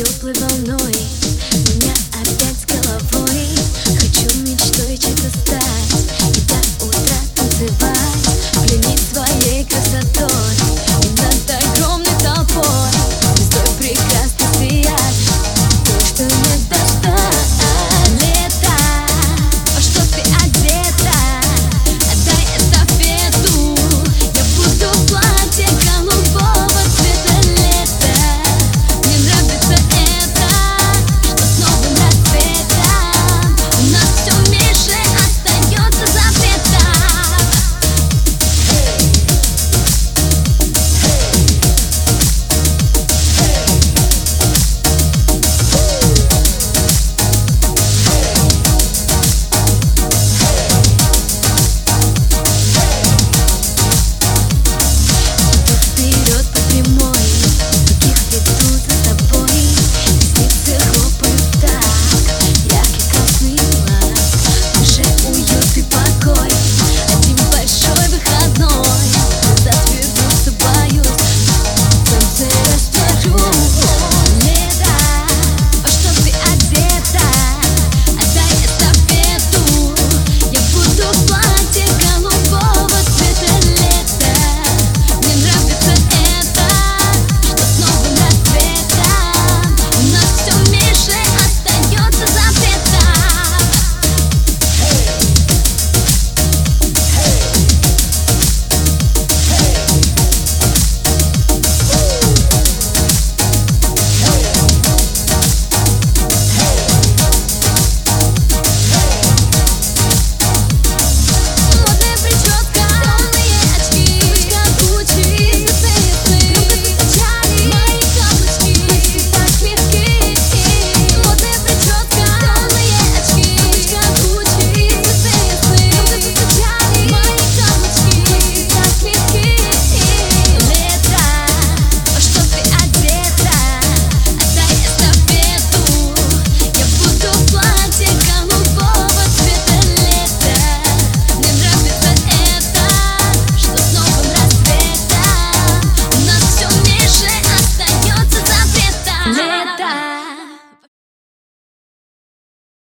your pleasant noise.